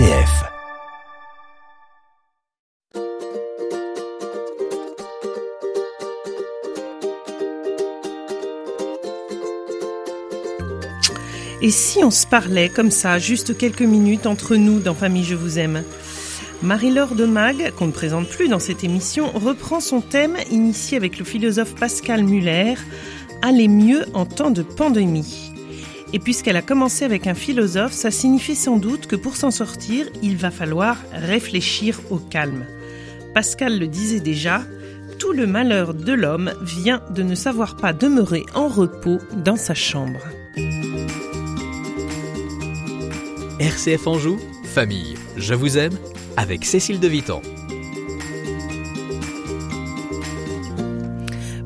Et si on se parlait comme ça, juste quelques minutes entre nous dans Famille Je vous aime? Marie-Laure de Mag, qu'on ne présente plus dans cette émission, reprend son thème initié avec le philosophe Pascal Muller, Aller mieux en temps de pandémie. Et puisqu'elle a commencé avec un philosophe, ça signifie sans doute que pour s'en sortir, il va falloir réfléchir au calme. Pascal le disait déjà, tout le malheur de l'homme vient de ne savoir pas demeurer en repos dans sa chambre. RCF Anjou, famille, je vous aime, avec Cécile de Vitan.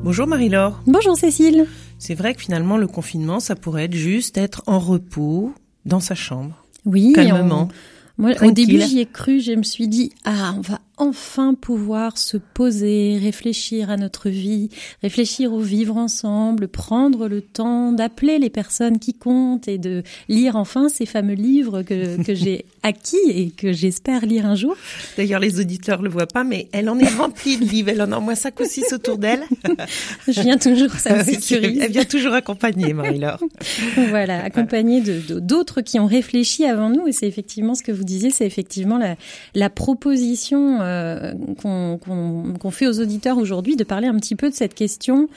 Bonjour Marie-Laure. Bonjour Cécile. C'est vrai que finalement le confinement, ça pourrait être juste être en repos dans sa chambre. Oui, calmement. Moi, au début, j'y ai cru, je me suis dit, ah, on va enfin pouvoir se poser, réfléchir à notre vie, réfléchir au vivre ensemble, prendre le temps d'appeler les personnes qui comptent et de lire enfin ces fameux livres que, que j'ai acquis et que j'espère lire un jour. D'ailleurs, les auditeurs le voient pas, mais elle en est remplie de livres. Elle en a au moins cinq ou six autour d'elle. Je viens toujours, ça me sécurise. Elle vient toujours accompagnée, Marie-Laure. voilà, accompagnée de d'autres qui ont réfléchi avant nous. Et c'est effectivement ce que vous disiez, c'est effectivement la, la proposition euh, qu'on fait aux auditeurs aujourd'hui de parler un petit peu de cette question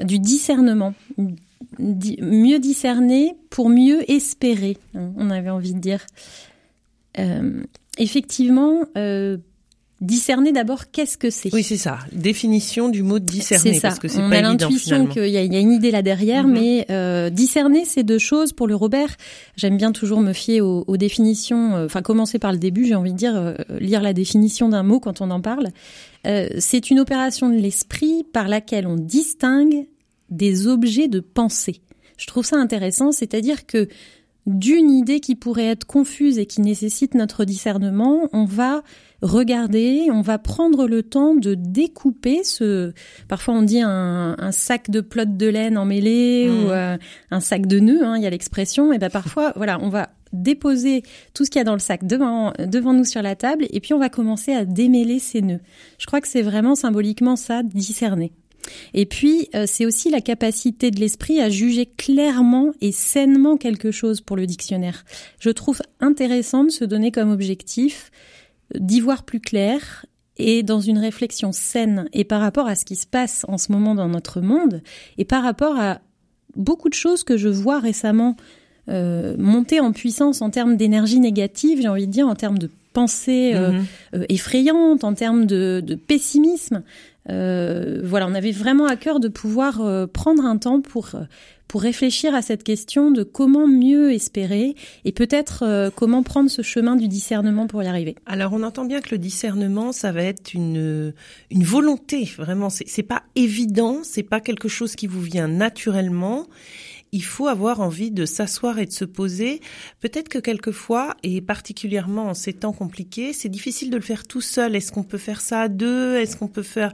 du discernement. mieux discerner pour mieux espérer, on avait envie de dire. Euh, effectivement, euh, discerner d'abord qu'est-ce que c'est. Oui, c'est ça. Définition du mot discerner. C'est ça. Parce que On pas a l'intuition qu'il y, y, a une idée là derrière, mm -hmm. mais euh, discerner, c'est deux choses. Pour le Robert, j'aime bien toujours me fier aux, aux définitions. Euh, enfin, commencer par le début, j'ai envie de dire euh, lire la définition d'un mot quand on en parle. Euh, c'est une opération de l'esprit par laquelle on distingue des objets de pensée. Je trouve ça intéressant, c'est-à-dire que d'une idée qui pourrait être confuse et qui nécessite notre discernement, on va regarder, on va prendre le temps de découper ce, parfois on dit un, un sac de pelote de laine emmêlé mmh. ou euh, un sac de nœuds, hein, il y a l'expression, et ben parfois, voilà, on va déposer tout ce qu'il y a dans le sac devant, devant nous sur la table et puis on va commencer à démêler ces nœuds. Je crois que c'est vraiment symboliquement ça, discerner. Et puis, euh, c'est aussi la capacité de l'esprit à juger clairement et sainement quelque chose pour le dictionnaire. Je trouve intéressant de se donner comme objectif d'y voir plus clair et dans une réflexion saine et par rapport à ce qui se passe en ce moment dans notre monde et par rapport à beaucoup de choses que je vois récemment euh, monter en puissance en termes d'énergie négative, j'ai envie de dire en termes de pensée euh, mm -hmm. euh, effrayante, en termes de, de pessimisme. Euh, voilà, on avait vraiment à cœur de pouvoir euh, prendre un temps pour pour réfléchir à cette question de comment mieux espérer et peut-être euh, comment prendre ce chemin du discernement pour y arriver. Alors on entend bien que le discernement, ça va être une une volonté vraiment. C'est pas évident, c'est pas quelque chose qui vous vient naturellement il faut avoir envie de s'asseoir et de se poser. Peut-être que quelquefois, et particulièrement en ces temps compliqués, c'est difficile de le faire tout seul. Est-ce qu'on peut faire ça à deux? Est-ce qu'on peut faire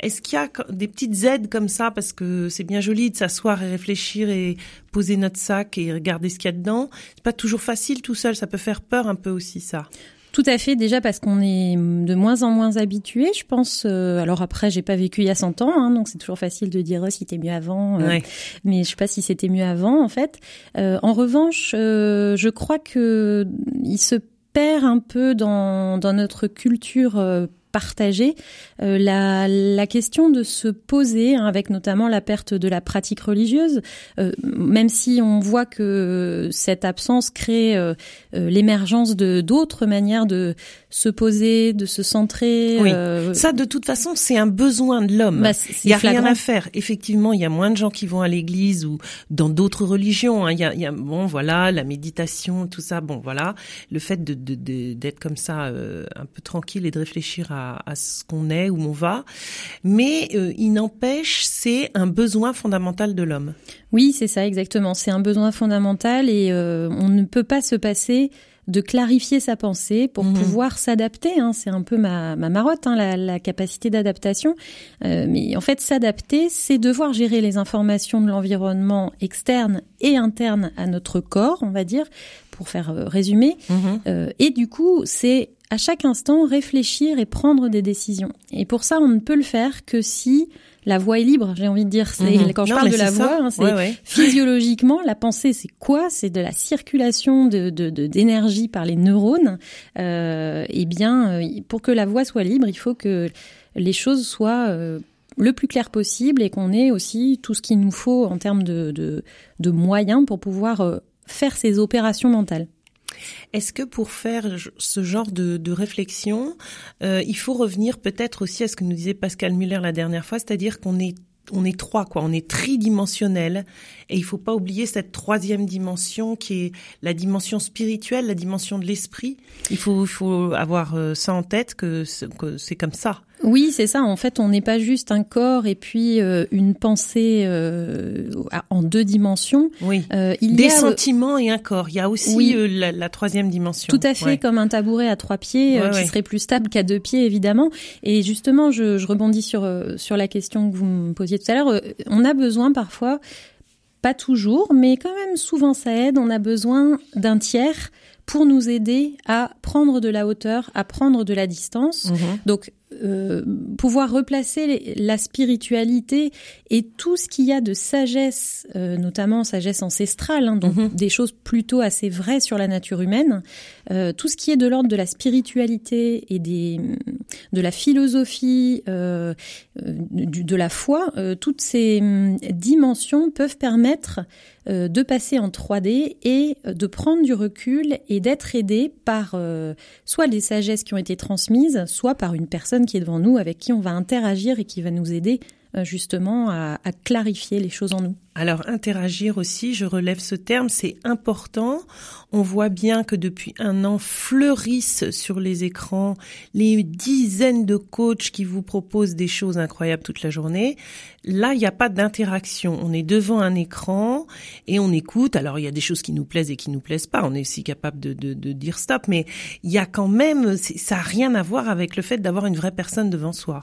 Est-ce qu'il y a des petites aides comme ça? Parce que c'est bien joli de s'asseoir et réfléchir et poser notre sac et regarder ce qu'il y a dedans. C'est pas toujours facile tout seul. Ça peut faire peur un peu aussi ça. Tout à fait, déjà parce qu'on est de moins en moins habitué, je pense. Euh, alors après, j'ai pas vécu il y a 100 ans, hein, donc c'est toujours facile de dire oh, si c'était mieux avant, euh, ouais. mais je sais pas si c'était mieux avant en fait. Euh, en revanche, euh, je crois que il se perd un peu dans, dans notre culture euh, partager euh, la, la, question de se poser, hein, avec notamment la perte de la pratique religieuse, euh, même si on voit que cette absence crée euh, l'émergence de d'autres manières de se poser, de se centrer. Oui. Ça, de toute façon, c'est un besoin de l'homme. Bah, il y a flagrant. rien à faire. Effectivement, il y a moins de gens qui vont à l'église ou dans d'autres religions. Hein. Il, y a, il, y a, bon, voilà, la méditation, tout ça. Bon, voilà, le fait de d'être de, de, comme ça, un peu tranquille et de réfléchir à à, ce qu'on est, où on va. Mais euh, il n'empêche, c'est un besoin fondamental de l'homme. Oui, c'est ça exactement. C'est un besoin fondamental et euh, on ne peut pas se passer de clarifier sa pensée pour mmh. pouvoir s'adapter. Hein. C'est un peu ma, ma marotte, hein, la, la, capacité d'adaptation. Euh, mais en fait, s'adapter, c'est devoir gérer les informations de l'environnement externe et interne à notre corps, on va dire, pour faire résumer. Mhm. et du coup, c'est à chaque instant réfléchir et prendre des décisions. Et pour ça, on ne peut le faire que si la voix est libre, j'ai envie de dire. C'est Mhm. quand je Non, parle de la ça. voix, hein, c'est Ouais, ouais. physiologiquement la pensée. C'est quoi? C'est de la circulation de de- de- d'énergie par les neurones. Euh, eh bien, euh, pour que la voix soit libre, il faut que les choses soient euh, le plus claires possible et qu'on ait aussi tout ce qu'il nous faut en termes de, de, de moyens pour pouvoir euh, faire ces opérations mentales. Est-ce que pour faire ce genre de, réflexion, euh, il faut revenir peut-être aussi à ce que nous disait Pascal Muller la dernière fois, c'est-à-dire qu'on est on est trois quoi, on est tridimensionnel et il faut pas oublier cette troisième dimension qui est la dimension spirituelle, la dimension de l'esprit. Il faut faut avoir euh, ça en tête que c'est comme ça. Oui, c'est ça. En fait, on n'est pas juste un corps et puis euh, une pensée euh, en deux dimensions. Oui. Euh, il Des y a sentiments et un corps. Il y a aussi Oui. la, la troisième dimension. Tout à fait, Ouais. comme un tabouret à trois pieds, Ouais, qui ouais. serait plus stable qu'à deux pieds, évidemment. Et justement, je, je rebondis sur sur la question que vous me posiez tout à l'heure. On a besoin parfois, pas toujours, mais quand même souvent ça aide. On a besoin d'un tiers pour nous aider à prendre de la hauteur, à prendre de la distance. Mhm. Donc, euh, pouvoir replacer les- la spiritualité et tout ce qu'il y a de sagesse, euh, notamment sagesse ancestrale, hein, donc Mhm. des choses plutôt assez vraies sur la nature humaine, euh, tout ce qui est de l'ordre de la spiritualité et des, de la philosophie, euh, euh, du- de la foi, euh, toutes ces hum, dimensions peuvent permettre euh, de passer en 3D et de prendre du recul et d'être aidé par euh, soit les sagesses qui ont été transmises, soit par une personne qui est devant nous avec qui on va interagir et qui va nous aider justement à, clarifier les choses en nous. Alors interagir aussi, je relève ce terme, c'est important. On voit bien que depuis un an fleurissent sur les écrans les dizaines de coachs qui vous proposent des choses incroyables toute la journée. Là, il n'y a pas d'interaction. On est devant un écran et on écoute. Alors il y a des choses qui nous plaisent et qui nous plaisent pas. On est aussi capable de, de, dire stop, mais il y a quand même, ça a rien à voir avec le fait d'avoir une vraie personne devant soi.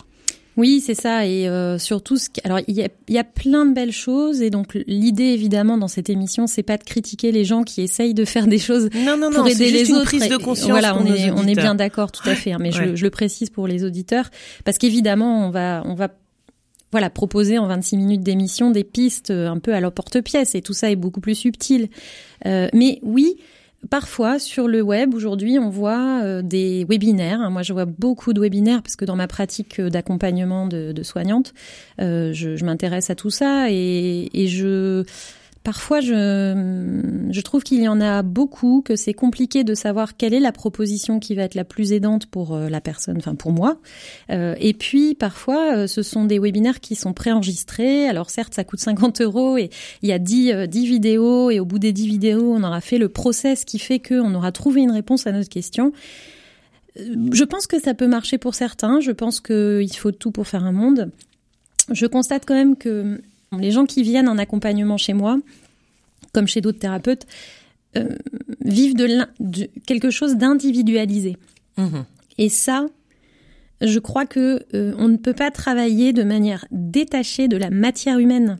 Oui, c'est ça. Et euh, surtout, ce qui... alors il y a, il y a plein de belles choses. Et donc l'idée, évidemment, dans cette émission, c'est pas de critiquer les gens qui essayent de faire des choses Non, non, pour non, aider les une autres. prise de conscience. Voilà, on est on est bien d'accord, tout à fait. hein, mais je, Ouais. je le précise pour les auditeurs parce qu'évidemment, on va on va voilà proposer en 26 minutes d'émission des pistes euh, un peu à leur porte-pièce et tout ça est beaucoup plus subtil. Euh, mais oui. Parfois, sur le web, aujourd'hui, on voit euh, des webinaires. hein. Moi, je vois beaucoup de webinaires parce que dans ma pratique euh, d'accompagnement de, de soignante, euh, je, m'intéresse à tout ça et je Parfois, je, je trouve qu'il y en a beaucoup, que c'est compliqué de savoir quelle est la proposition qui va être la plus aidante pour euh, la personne, enfin pour moi. Euh, et puis, parfois, euh, ce sont des webinaires qui sont préenregistrés. Alors certes, ça coûte 50 euros et il y a 10, euh, 10 vidéos et au bout des 10 vidéos, on aura fait le process qui fait qu'on aura trouvé une réponse à notre question. Je pense que ça peut marcher pour certains. Je pense qu'il faut tout pour faire un monde. Je constate quand même que les gens qui viennent en accompagnement chez moi, comme chez d'autres thérapeutes, euh, vivent de, quelque chose d'individualisé. Mhm. Et ça, je crois que euh, on ne peut pas travailler de manière détachée de la matière humaine.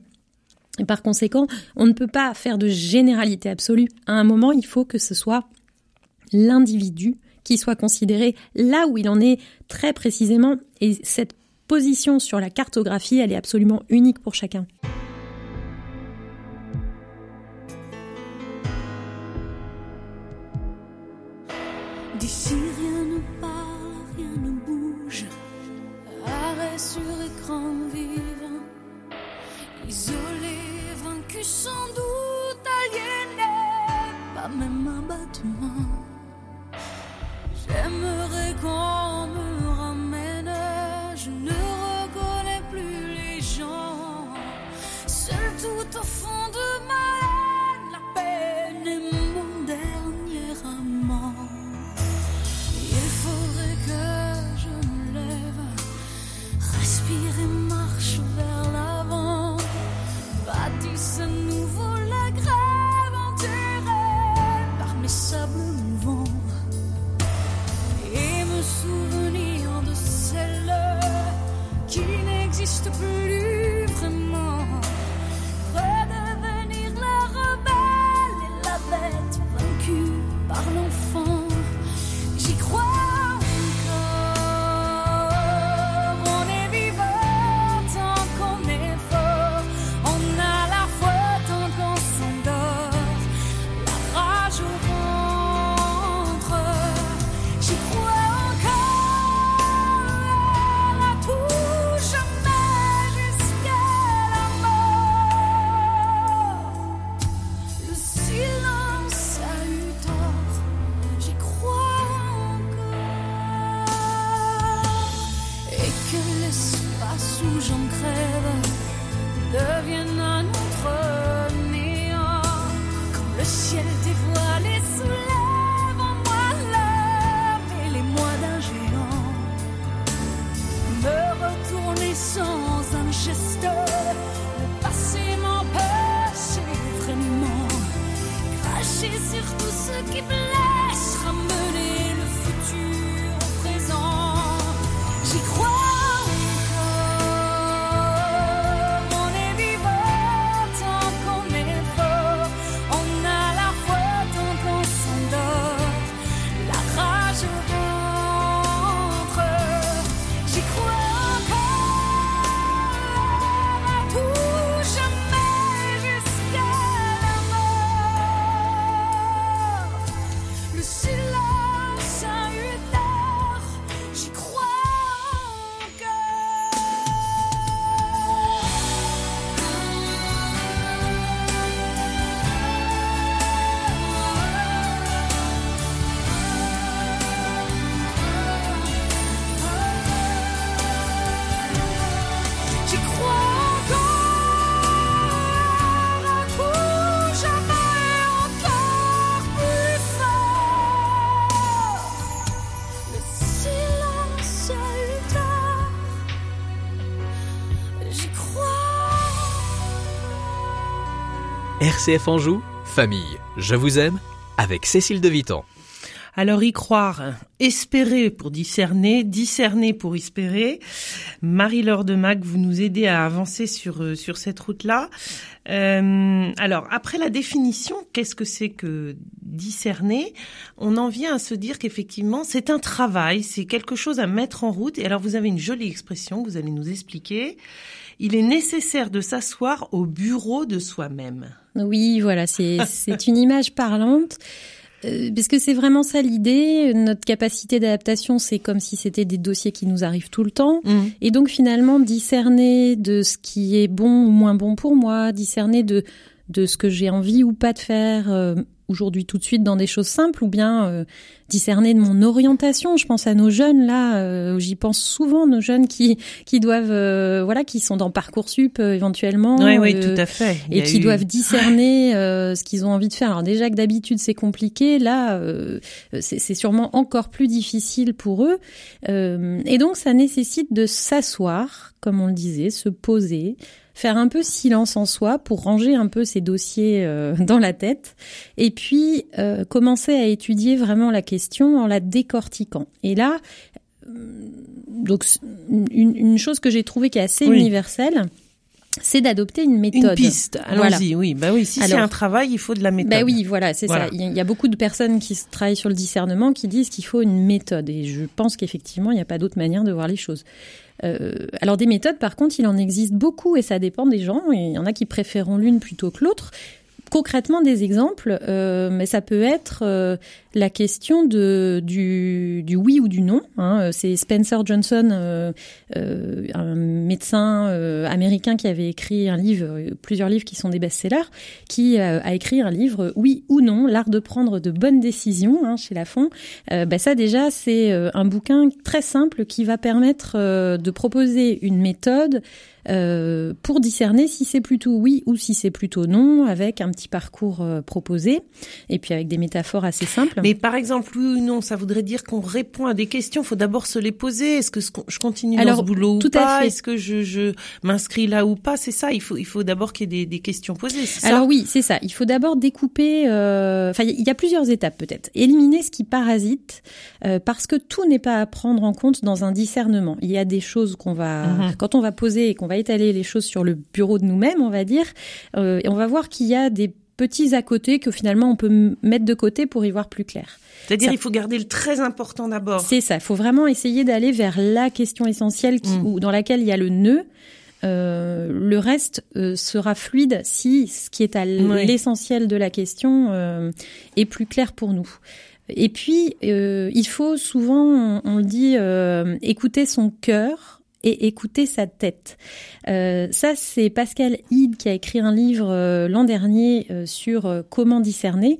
Et par conséquent, on ne peut pas faire de généralité absolue. À un moment, il faut que ce soit l'individu qui soit considéré là où il en est très précisément. Et cette position sur la cartographie, elle est absolument unique pour chacun. Écran vivant. Isolé, vaincu sans doute, aliéné. Pas même un battement. J'aimerais qu'on RCF Anjou, famille, je vous aime, avec Cécile de Vitan. Alors y croire, espérer pour discerner, discerner pour espérer. Marie-Laure de Mac, vous nous aidez à avancer sur euh, cette route-là. Euh, alors après la définition, qu'est-ce que c'est que discerner? On en vient à se dire qu'effectivement c'est un travail, c'est quelque chose à mettre en route. Et alors vous avez une jolie expression vous allez nous expliquer. Il est nécessaire de s'asseoir au bureau de soi-même. Oui, voilà, c'est une image parlante. Euh, parce que c'est vraiment ça l'idée. Notre capacité d'adaptation, c'est comme si c'était des dossiers qui nous arrivent tout le temps. Mm. Et donc finalement, discerner de ce qui est bon ou moins bon pour moi, discerner de de ce que j'ai envie ou pas de faire, euh, aujourd'hui tout de suite dans des choses simples ou bien euh, discerner de mon orientation. Je pense à nos jeunes là, euh, j'y pense souvent, nos jeunes qui qui doivent euh, voilà, qui sont dans parcoursup éventuellement, oui, oui, tout à fait, et qui doivent discerner ce qu'ils ont envie de faire. Alors déjà que d'habitude c'est compliqué, là c'est sûrement encore plus difficile pour eux, et donc ça nécessite de s'asseoir, comme on le disait, se poser faire un peu silence en soi pour ranger un peu ses dossiers euh, dans la tête. Et puis euh, commencer à étudier vraiment la question en la décortiquant. Et là, euh, donc une, une chose que j'ai trouvée qui est assez universelle, c'est d'adopter une méthode. Une piste. Allons-y. Oui, bah oui. Si c'est un travail, il faut de la méthode. Bah oui, voilà, c'est ça. Il y a beaucoup de personnes qui travaillent sur le discernement qui disent qu'il faut une méthode, et je pense qu'effectivement, il n'y a pas d'autre manière de voir les choses. Euh, alors des méthodes, par contre, il en existe beaucoup et ça dépend des gens. Il y en a qui préféreront l'une plutôt que l'autre concrètement des exemples, euh, mais ça peut être euh, la question de, du, du, oui ou du non. Hein. C'est Spencer Johnson, euh, euh un médecin euh, américain qui avait écrit un livre, plusieurs livres qui sont des best-sellers, qui a écrit un livre Oui ou non, l'art de prendre de bonnes décisions hein, chez Lafon. Bah ça déjà, c'est un bouquin très simple qui va permettre de proposer une méthode euh, pour discerner si c'est plutôt oui ou si c'est plutôt non, avec un petit parcours euh, proposé, et puis avec des métaphores assez simples. Mais par exemple, oui ou non, ça voudrait dire qu'on répond à des questions, il faut d'abord se les poser. Est-ce que je continue dans ce boulot ou pas Est-ce que je, je m'inscris là ou pas? C'est ça, il faut, il faut d'abord qu'il y ait des, des questions posées. Alors oui, c'est ça. Il faut d'abord découper, euh, enfin il y a plusieurs étapes peut-être. Éliminer ce qui parasite, parce que tout n'est pas à prendre en compte dans un discernement. Il y a des choses qu'on va, mhm. quand on va poser et qu'on va étaler les choses sur le bureau de nous-mêmes, on va dire, euh, et on va voir qu'il y a des petits à côté que finalement on peut mettre de côté pour y voir plus clair. C'est-à-dire il faut garder le très important d'abord. C'est ça, il faut vraiment essayer d'aller vers la question essentielle qui, mm. ou dans laquelle il y a le nœud. Euh, le reste euh, sera fluide si ce qui est à l'essentiel de la question euh, est plus clair pour nous. Et puis, il faut souvent, on, on le dit, écouter son cœur et écouter sa tête. Euh, ça, c'est Pascal Hyde qui a écrit un livre euh, l'an dernier euh, sur comment discerner,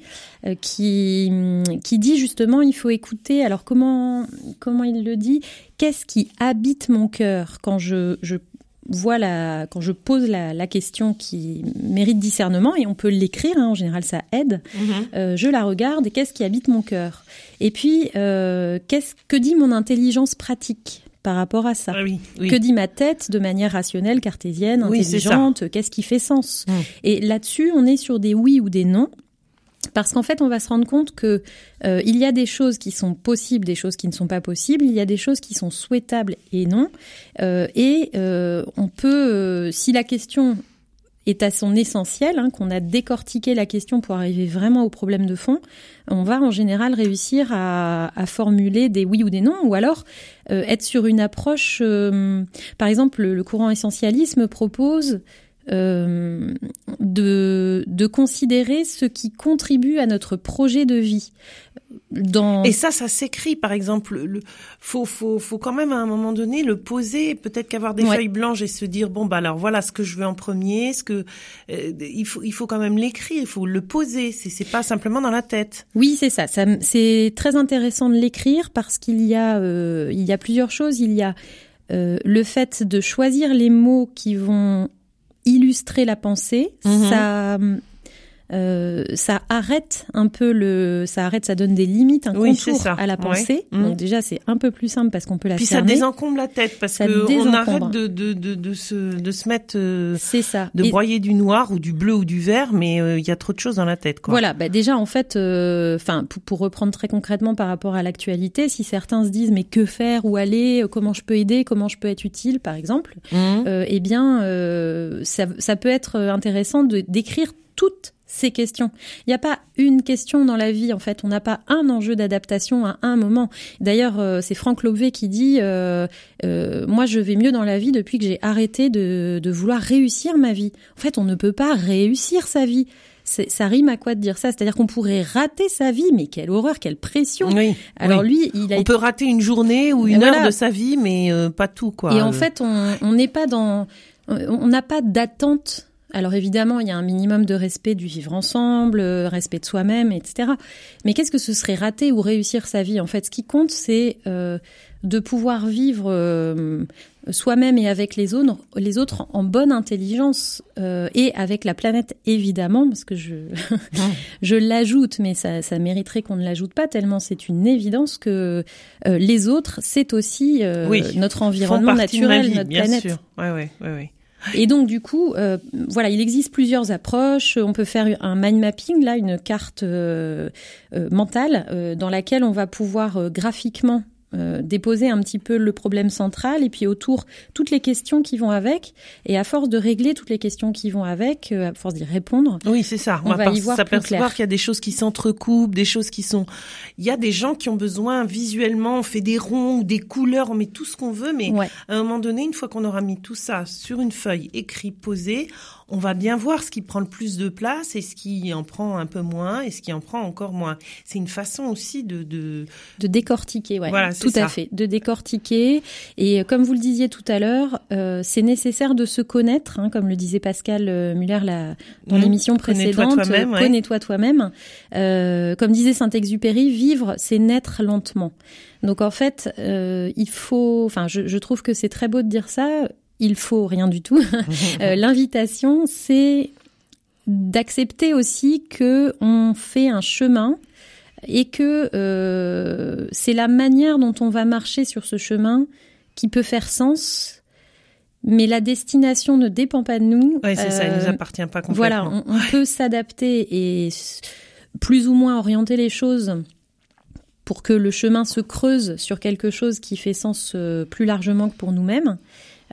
qui, qui dit justement il faut écouter. Alors comment comment il le dit? Qu'est-ce qui habite mon cœur quand je, je vois la, quand je pose la, la, question qui mérite discernement, et on peut l'écrire, hein, en général ça aide, mm-hmm. je la regarde et qu'est-ce qui habite mon cœur? Et puis, qu'est-ce que dit mon intelligence pratique? Par rapport à ça. Ah que dit ma tête de manière rationnelle, cartésienne, intelligente Qu'est-ce qui fait sens? Mmh. Et là-dessus, on est sur des oui ou des non. Parce qu'en fait, on va se rendre compte que euh, il y a des choses qui sont possibles, des choses qui ne sont pas possibles. Il y a des choses qui sont souhaitables et non. Euh, et euh, on peut, si la question est à son essentiel, hein, qu'on a décortiqué la question pour arriver vraiment au problème de fond, on va en général réussir à, formuler des oui ou des non, ou alors euh, être sur une approche, euh, par exemple, le, courant essentialisme propose euh, de considérer ce qui contribue à notre projet de vie. Dans Et ça, ça s'écrit, par exemple. Le, faut, faut, faut quand même à un moment donné le poser, peut-être qu'avoir des Ouais. feuilles blanches et se dire bon bah alors voilà ce que je veux en premier, ce que euh, il faut, il faut quand même l'écrire, il faut le poser. C'est, c'est pas simplement dans la tête. Oui, c'est ça. c'est très intéressant de l'écrire parce qu'il y a euh, il y a plusieurs choses. Il y a euh, le fait de choisir les mots qui vont illustrer la pensée. Mhm. Ça euh, ça arrête un peu le, ça arrête, ça donne des limites, un Oui, contour ça. à la pensée. Mhm. Donc déjà c'est un peu plus simple parce qu'on peut la Puis ça désencombre la tête parce Ça que on arrête de, de, de, de se, de se mettre, euh, C'est ça. de Et- broyer du noir ou du bleu ou du vert, mais euh, il y a trop de choses dans la tête quoi. Voilà, bah déjà en fait, euh, enfin pour, pour reprendre très concrètement par rapport à l'actualité, si certains se disent mais que faire, où aller, comment je peux aider, comment je peux être utile, par exemple, euh, eh bien euh, ça, ça peut être intéressant de d'écrire toutes ces questions. Il n'y a pas une question dans la vie, en fait. On n'a pas un enjeu d'adaptation à un moment. D'ailleurs, euh, c'est Franck Lobvé qui dit euh, euh, Moi, je vais mieux dans la vie depuis que j'ai arrêté de, de vouloir réussir ma vie. En fait, on ne peut pas réussir sa vie. Ça rime à quoi de dire ça? C'est-à-dire qu'on pourrait rater sa vie, mais quelle horreur, quelle pression Oui. Alors oui. lui, il a on peut rater une journée ou une voilà. heure de sa vie, mais euh, pas tout quoi. Et en fait, on n'est pas dans, on n'a pas d'attente. Alors évidemment, il y a un minimum de respect du vivre ensemble, euh, respect de soi-même, etc. Mais qu'est-ce que ce serait rater ou réussir sa vie? En fait, ce qui compte, c'est euh, de pouvoir vivre euh, soi-même et avec les autres, les autres en bonne intelligence euh, et avec la planète évidemment, parce que je je l'ajoute, mais ça, ça mériterait qu'on ne l'ajoute pas tellement c'est une évidence que euh, les autres, c'est aussi euh, Oui. notre environnement naturel, vie, notre bien planète. sûr. Ouais, ouais, ouais, ouais. Et donc du coup, euh, voilà, il existe plusieurs approches. On peut faire un mind mapping, là, une carte euh, euh, mentale dans laquelle on va pouvoir graphiquement euh, déposer un petit peu le problème central et puis autour toutes les questions qui vont avec. Et à force de régler toutes les questions qui vont avec, euh, à force d'y répondre, Oui, c'est ça. On On, va y voir s'apercevoir qu'il y a des choses qui s'entrecoupent, des choses qui sont. Il y a des gens qui ont besoin visuellement, on fait des ronds, ou des couleurs, on met tout ce qu'on veut, mais ouais. à un moment donné, une fois qu'on aura mis tout ça sur une feuille, écrit, posé, on va bien voir ce qui prend le plus de place et ce qui en prend un peu moins et ce qui en prend encore moins. C'est une façon aussi de, de... De décortiquer, ouais. Voilà, c'est tout à ça. fait. De décortiquer. Et euh, comme vous le disiez tout à l'heure, euh, c'est nécessaire de se connaître, hein, comme le disait Pascal euh, Muller la, dans Mmh. l'émission Connais-toi précédente. toi-même, euh, ouais. Connais-toi toi-même. Euh, comme disait Saint-Exupéry, vivre, c'est naître lentement. Donc en fait, euh, il faut. Enfin, je, je trouve que c'est très beau de dire ça. Il faut rien du tout. Euh, L'invitation, c'est d'accepter aussi que on fait un chemin et que euh, c'est la manière dont on va marcher sur ce chemin qui peut faire sens, mais la destination ne dépend pas de nous. Ouais, c'est ça, il nous Euh, appartient pas complètement. voilà, on, on peut s'adapter et plus ou moins orienter les choses pour que le chemin se creuse sur quelque chose qui fait sens plus largement que pour nous-mêmes.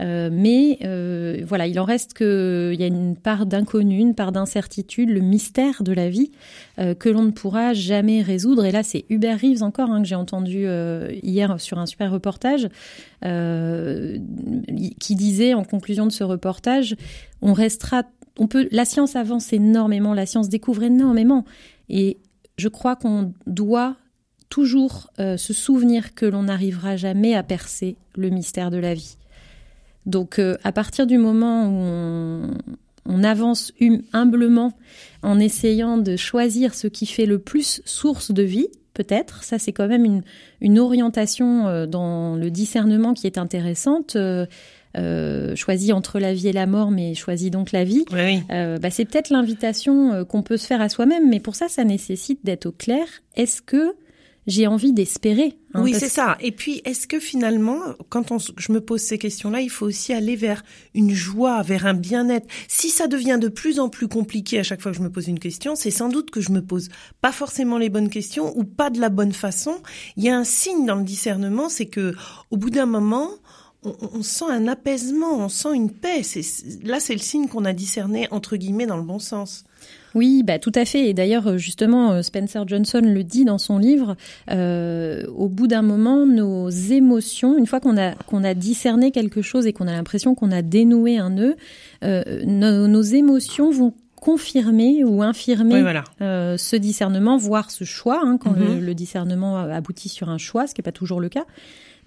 Euh, mais euh, voilà, il en reste que il y a une part d'inconnu, une part d'incertitude, le mystère de la vie euh, que l'on ne pourra jamais résoudre. Et là, c'est Hubert Reeves encore hein, que j'ai entendu hier sur un super reportage qui disait en conclusion de ce reportage, on restera, on peut, la science avance énormément, la science découvre énormément, et je crois qu'on doit toujours se souvenir que l'on n'arrivera jamais à percer le mystère de la vie. Donc, euh, à partir du moment où on, on avance hum- humblement en essayant de choisir ce qui fait le plus source de vie, peut-être, ça c'est quand même une, une orientation euh, dans le discernement qui est intéressante. Euh, euh, choisis entre la vie et la mort, mais choisis donc la vie. Oui, oui. Euh, bah, c'est peut-être l'invitation euh, qu'on peut se faire à soi-même, mais pour ça, ça nécessite d'être au clair. Est-ce que j'ai envie d'espérer hein, oui, c'est ça. Et puis, est-ce que finalement, quand on, je me pose ces questions-là, il faut aussi aller vers une joie, vers un bien-être. Si ça devient de plus en plus compliqué à chaque fois que je me pose une question, c'est sans doute que je me pose pas forcément les bonnes questions ou pas de la bonne façon. Il y a un signe dans le discernement, c'est que au bout d'un moment, on, on sent un apaisement, on sent une paix. Là, c'est le signe qu'on a discerné entre guillemets dans le bon sens. Oui, bah tout à fait. Et d'ailleurs, euh, justement, euh, Spencer Johnson le dit dans son livre. euh, au bout d'un moment, nos émotions, une fois qu'on a qu'on a discerné quelque chose et qu'on a l'impression qu'on a dénoué un nœud, euh, nos, nos émotions vont confirmer ou infirmer Oui, voilà. euh, ce discernement, voire ce choix, hein, quand le, Mhm. le discernement aboutit sur un choix, ce qui n'est pas toujours le cas.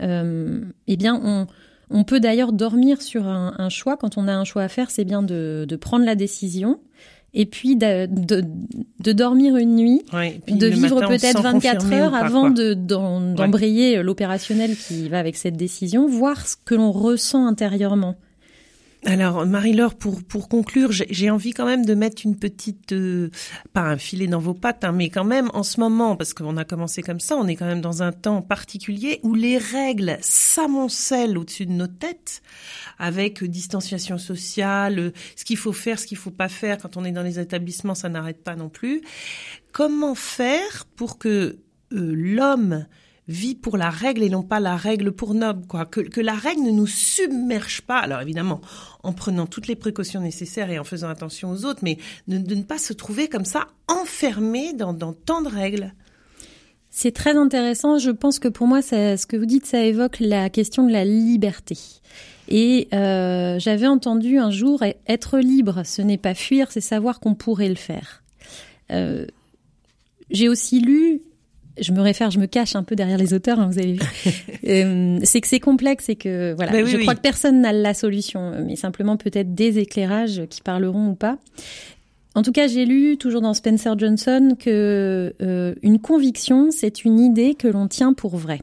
Euh, eh bien, on, on peut d'ailleurs dormir sur un, un choix. Quand on a un choix à faire, c'est bien de, de prendre la décision et puis de, de, de dormir une nuit Ouais, de vivre peut-être sent 24 confirmé heures pas, avant quoi. de- d'embrayer l'opérationnel qui va avec cette décision, voir ce que l'on ressent intérieurement. Alors, Marie-Laure, pour, pour conclure, j'ai envie quand même de mettre une petite, euh, pas un filet dans vos pattes, hein, mais quand même, en ce moment, parce qu'on a commencé comme ça, on est quand même dans un temps particulier où les règles s'amoncellent au-dessus de nos têtes, avec distanciation sociale, ce qu'il faut faire, ce qu'il faut pas faire. Quand on est dans les établissements, ça n'arrête pas non plus. Comment faire pour que euh, l'homme vit pour la règle et non pas la règle pour noble, quoi. Que, la règle ne nous submerge pas. Alors évidemment, en prenant toutes les précautions nécessaires et en faisant attention aux autres, mais de, ne pas se trouver comme ça enfermé dans, dans tant de règles. C'est très intéressant. Je pense que pour moi, ça, ce que vous dites, ça évoque la question de la liberté. Et euh, j'avais entendu un jour être libre, ce n'est pas fuir, c'est savoir qu'on pourrait le faire. Euh, J'ai aussi lu, je me réfère, je me cache un peu derrière les auteurs, hein, vous avez vu. Euh, c'est que c'est complexe et que voilà, oui, je oui. crois que personne n'a la solution, mais simplement peut-être des éclairages qui parleront ou pas. En tout cas, j'ai lu toujours dans Spencer Johnson que euh, une conviction, c'est une idée que l'on tient pour vraie.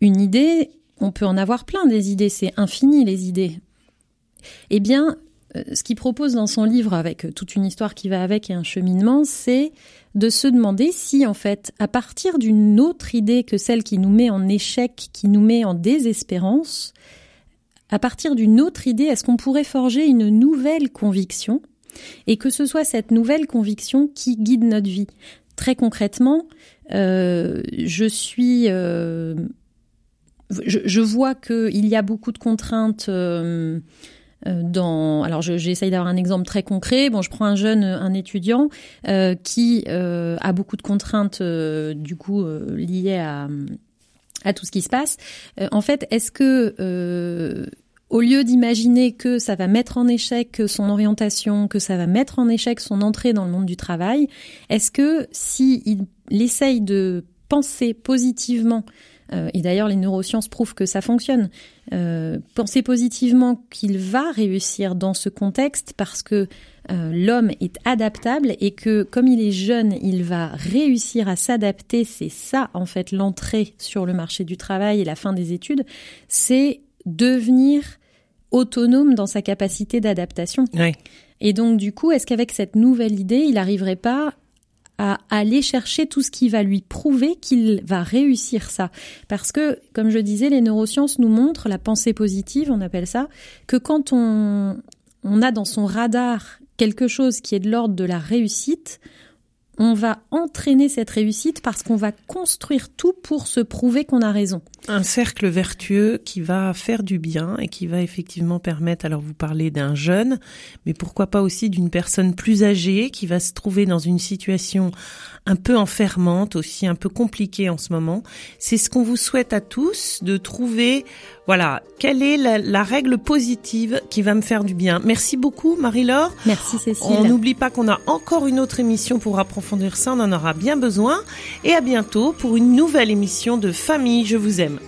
Une idée, on peut en avoir plein des idées, c'est infini les idées. Eh bien, euh, ce qu'il propose dans son livre, avec toute une histoire qui va avec et un cheminement, c'est de se demander si, en fait, à partir d'une autre idée que celle qui nous met en échec, qui nous met en désespérance, à partir d'une autre idée, est-ce qu'on pourrait forger une nouvelle conviction et que ce soit cette nouvelle conviction qui guide notre vie? Très concrètement, euh, je suis, euh, je, vois qu'il y a beaucoup de contraintes. euh, dans, alors je- j'essaye d'avoir un exemple très concret. Bon, je prends un jeune, un étudiant euh, qui euh, a beaucoup de contraintes euh, du coup euh, liées à à tout ce qui se passe. Euh, en fait, est-ce que euh, au lieu d'imaginer que ça va mettre en échec son orientation, que ça va mettre en échec son entrée dans le monde du travail, est-ce que si il essaye de penser positivement euh, et d'ailleurs, les neurosciences prouvent que ça fonctionne. Euh, penser positivement qu'il va réussir dans ce contexte parce que euh, l'homme est adaptable et que comme il est jeune, il va réussir à s'adapter. C'est ça, en fait, l'entrée sur le marché du travail et la fin des études. C'est devenir autonome dans sa capacité d'adaptation. Et donc, du coup, est-ce qu'avec cette nouvelle idée, il n'arriverait pas à aller chercher tout ce qui va lui prouver qu'il va réussir ça. Parce que, comme je disais, les neurosciences nous montrent, la pensée positive, on appelle ça, que quand on, on a dans son radar quelque chose qui est de l'ordre de la réussite, on va entraîner cette réussite parce qu'on va construire tout pour se prouver qu'on a raison. Un cercle vertueux qui va faire du bien et qui va effectivement permettre, alors vous parlez d'un jeune, mais pourquoi pas aussi d'une personne plus âgée qui va se trouver dans une situation un peu enfermante, aussi un peu compliquée en ce moment. C'est ce qu'on vous souhaite à tous, de trouver, voilà, quelle est la, la règle positive qui va me faire du bien. Merci beaucoup Marie-Laure. Merci Cécile. On n'oublie pas qu'on a encore une autre émission pour approfondir ça, on en aura bien besoin. Et à bientôt pour une nouvelle émission de Famille, je vous aime.